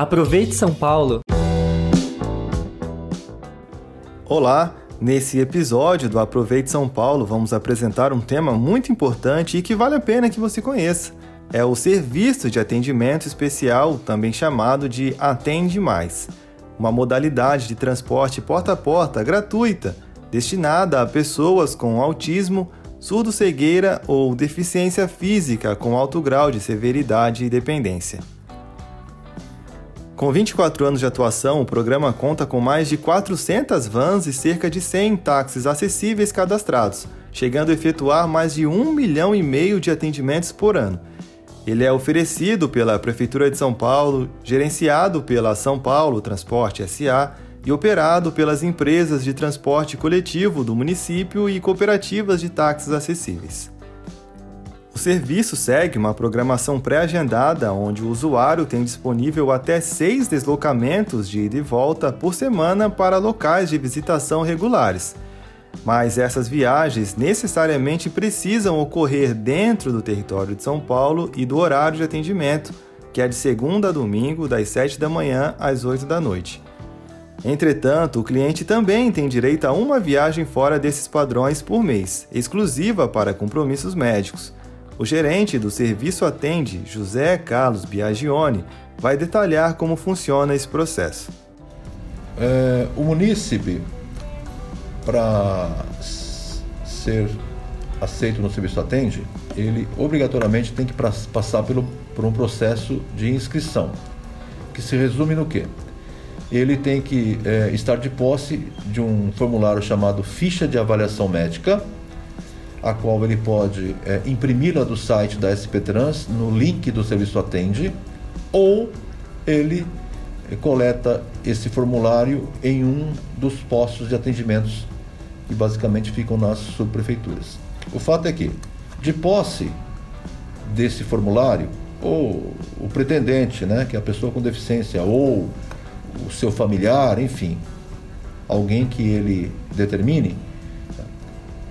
Aproveite São Paulo! Olá! Nesse episódio do Aproveite São Paulo, vamos apresentar um tema muito importante e que vale a pena que você conheça. É o Serviço de Atendimento Especial, também chamado de Atende Mais, uma modalidade de transporte porta a porta gratuita, destinada a pessoas com autismo, surdo-cegueira ou deficiência física com alto grau de severidade e dependência. Com 24 anos de atuação, o programa conta com mais de 400 vans e cerca de 100 táxis acessíveis cadastrados, chegando a efetuar mais de 1 milhão e meio de atendimentos por ano. Ele é oferecido pela Prefeitura de São Paulo, gerenciado pela São Paulo Transporte SA e operado pelas empresas de transporte coletivo do município e cooperativas de táxis acessíveis. O serviço segue uma programação pré-agendada, onde o usuário tem disponível até seis deslocamentos de ida e volta por semana para locais de visitação regulares. Mas essas viagens necessariamente precisam ocorrer dentro do território de São Paulo e do horário de atendimento, que é de segunda a domingo, das 7 da manhã às 8 da noite. Entretanto, o cliente também tem direito a uma viagem fora desses padrões por mês, exclusiva para compromissos médicos o gerente do Serviço Atende, José Carlos Biagione, vai detalhar como funciona esse processo. É, o munícipe, para ser aceito no Serviço Atende, ele obrigatoriamente tem que passar pelo, por um processo de inscrição, que se resume no quê? Ele tem que é, estar de posse de um formulário chamado Ficha de Avaliação Médica, a qual ele pode é, imprimi-la do site da SP Trans no link do serviço Atende, ou ele é, coleta esse formulário em um dos postos de atendimentos que basicamente ficam nas subprefeituras. O fato é que, de posse desse formulário, ou o pretendente, né, que é a pessoa com deficiência, ou o seu familiar, enfim, alguém que ele determine,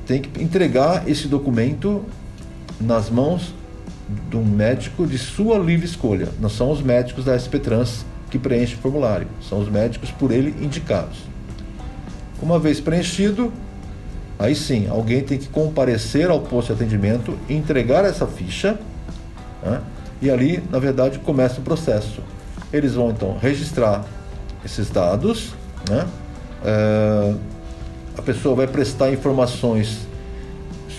tem que entregar esse documento nas mãos de um médico de sua livre escolha. Não são os médicos da SP Trans que preenchem o formulário, são os médicos por ele indicados. Uma vez preenchido, aí sim, alguém tem que comparecer ao posto de atendimento, entregar essa ficha, né? e ali, na verdade, começa o processo. Eles vão então registrar esses dados, né? É a pessoa vai prestar informações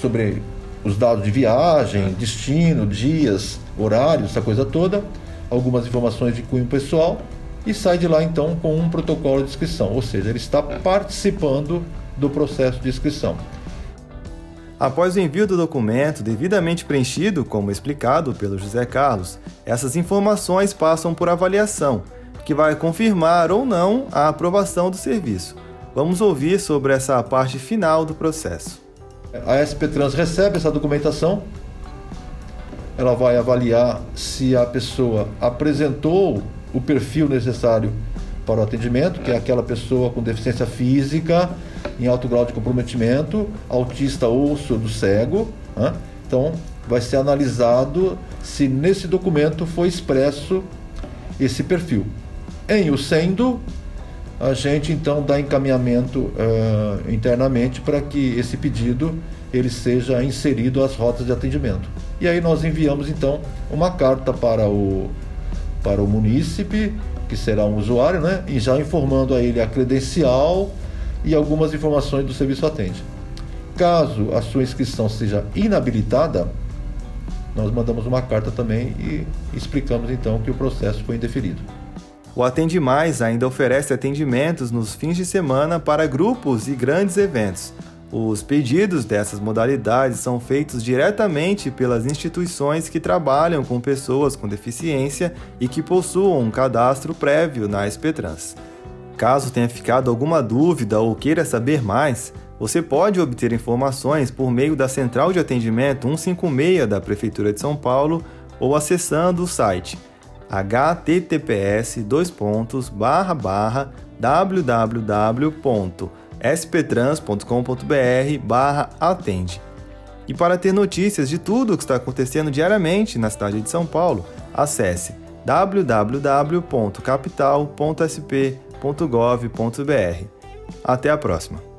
sobre os dados de viagem, destino, dias, horários, essa coisa toda, algumas informações de cunho pessoal e sai de lá então com um protocolo de inscrição, ou seja, ele está participando do processo de inscrição. Após o envio do documento devidamente preenchido, como explicado pelo José Carlos, essas informações passam por avaliação, que vai confirmar ou não a aprovação do serviço. Vamos ouvir sobre essa parte final do processo. A SP Trans recebe essa documentação, ela vai avaliar se a pessoa apresentou o perfil necessário para o atendimento, que é aquela pessoa com deficiência física, em alto grau de comprometimento, autista ou surdo cego. Né? Então, vai ser analisado se nesse documento foi expresso esse perfil. Em o sendo, a gente então dá encaminhamento uh, internamente para que esse pedido ele seja inserido às rotas de atendimento. E aí nós enviamos então uma carta para o para o munícipe, que será um usuário, né, e já informando a ele a credencial e algumas informações do serviço atende. Caso a sua inscrição seja inabilitada, nós mandamos uma carta também e explicamos então que o processo foi indeferido. O Atende Mais ainda oferece atendimentos nos fins de semana para grupos e grandes eventos. Os pedidos dessas modalidades são feitos diretamente pelas instituições que trabalham com pessoas com deficiência e que possuam um cadastro prévio na SPTrans. Caso tenha ficado alguma dúvida ou queira saber mais, você pode obter informações por meio da Central de Atendimento 156 da Prefeitura de São Paulo ou acessando o site https www.sptrans.com.br atende. E para ter notícias de tudo o que está acontecendo diariamente na cidade de São Paulo, acesse www.capital.sp.gov.br. Até a próxima!